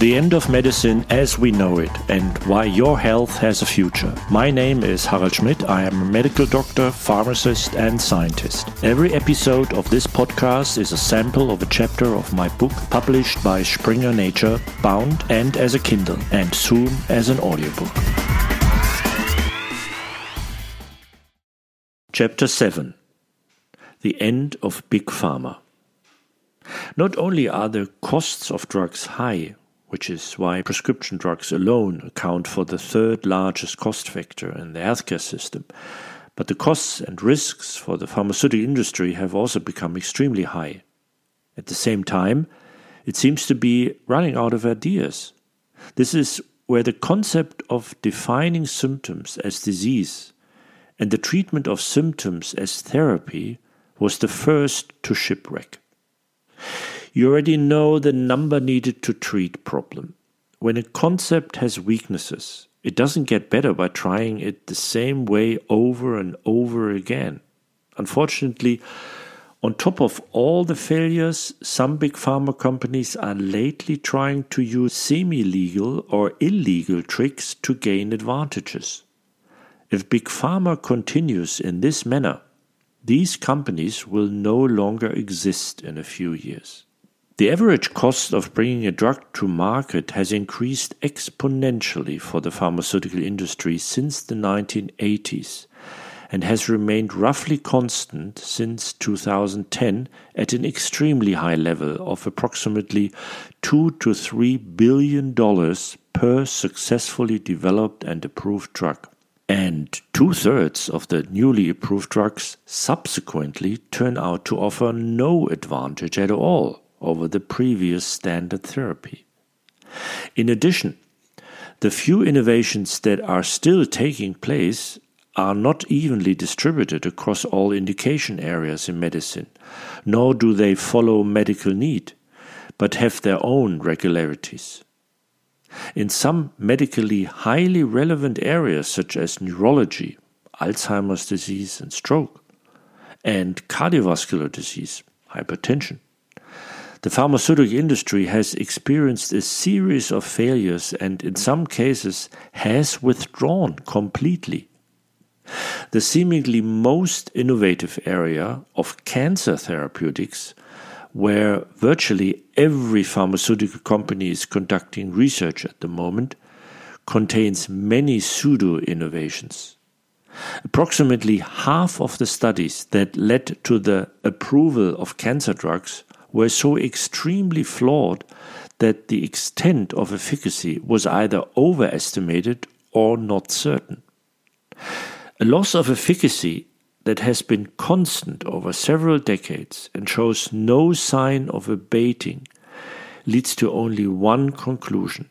The end of medicine as we know it and why your health has a future. My name is Harald Schmidt. I am a medical doctor, pharmacist, and scientist. Every episode of this podcast is a sample of a chapter of my book published by Springer Nature, bound and as a Kindle, and soon as an audiobook. Chapter 7 The End of Big Pharma. Not only are the costs of drugs high, which is why prescription drugs alone account for the third largest cost factor in the healthcare system. But the costs and risks for the pharmaceutical industry have also become extremely high. At the same time, it seems to be running out of ideas. This is where the concept of defining symptoms as disease and the treatment of symptoms as therapy was the first to shipwreck. You already know the number needed to treat problem. When a concept has weaknesses, it doesn't get better by trying it the same way over and over again. Unfortunately, on top of all the failures, some big pharma companies are lately trying to use semi legal or illegal tricks to gain advantages. If big pharma continues in this manner, these companies will no longer exist in a few years. The average cost of bringing a drug to market has increased exponentially for the pharmaceutical industry since the 1980s and has remained roughly constant since 2010 at an extremely high level of approximately 2 to 3 billion dollars per successfully developed and approved drug. And two thirds of the newly approved drugs subsequently turn out to offer no advantage at all over the previous standard therapy. In addition, the few innovations that are still taking place are not evenly distributed across all indication areas in medicine, nor do they follow medical need, but have their own regularities. In some medically highly relevant areas, such as neurology, Alzheimer's disease and stroke, and cardiovascular disease, hypertension, the pharmaceutical industry has experienced a series of failures and, in some cases, has withdrawn completely. The seemingly most innovative area of cancer therapeutics, where virtually every pharmaceutical company is conducting research at the moment, contains many pseudo innovations. Approximately half of the studies that led to the approval of cancer drugs were so extremely flawed that the extent of efficacy was either overestimated or not certain. A loss of efficacy that has been constant over several decades and shows no sign of abating leads to only one conclusion.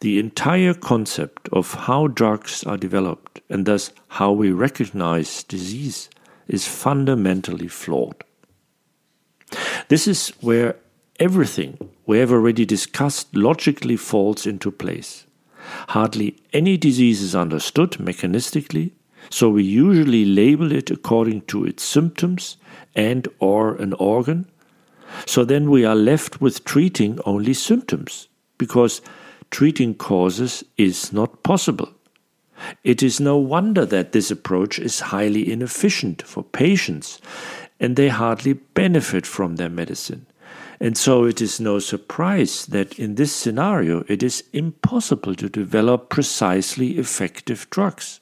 The entire concept of how drugs are developed and thus how we recognize disease is fundamentally flawed. This is where everything we have already discussed logically falls into place. Hardly any disease is understood mechanistically, so we usually label it according to its symptoms and or an organ. So then we are left with treating only symptoms because treating causes is not possible. It is no wonder that this approach is highly inefficient for patients and they hardly benefit from their medicine. And so it is no surprise that in this scenario it is impossible to develop precisely effective drugs.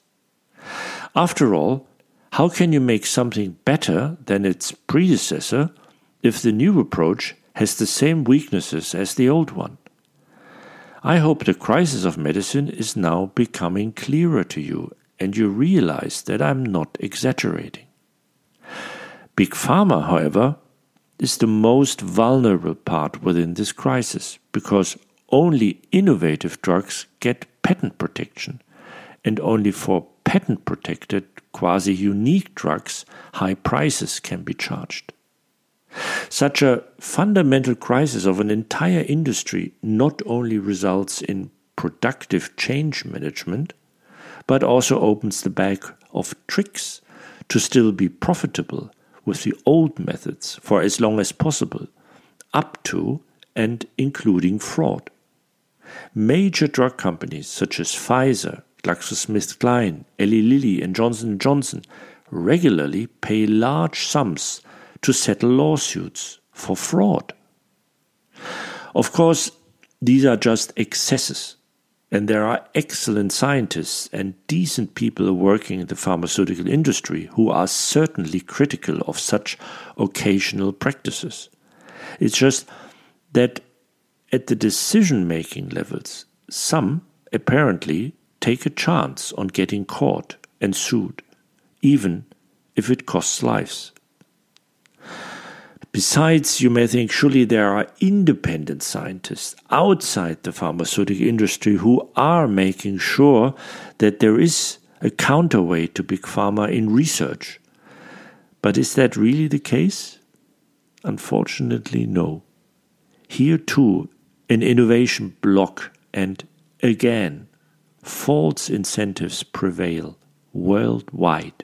After all, how can you make something better than its predecessor if the new approach has the same weaknesses as the old one? I hope the crisis of medicine is now becoming clearer to you and you realize that I'm not exaggerating. Big Pharma, however, is the most vulnerable part within this crisis because only innovative drugs get patent protection, and only for patent protected, quasi unique drugs, high prices can be charged. Such a fundamental crisis of an entire industry not only results in productive change management, but also opens the bag of tricks to still be profitable with the old methods for as long as possible, up to and including fraud. Major drug companies such as Pfizer, GlaxoSmithKline, Eli Lilly, and Johnson Johnson regularly pay large sums to settle lawsuits for fraud. Of course, these are just excesses, and there are excellent scientists and decent people working in the pharmaceutical industry who are certainly critical of such occasional practices. It's just that at the decision making levels, some apparently take a chance on getting caught and sued, even if it costs lives. Besides, you may think surely there are independent scientists outside the pharmaceutical industry who are making sure that there is a counterweight to big pharma in research. But is that really the case? Unfortunately, no. Here too, an innovation block, and again, false incentives prevail worldwide.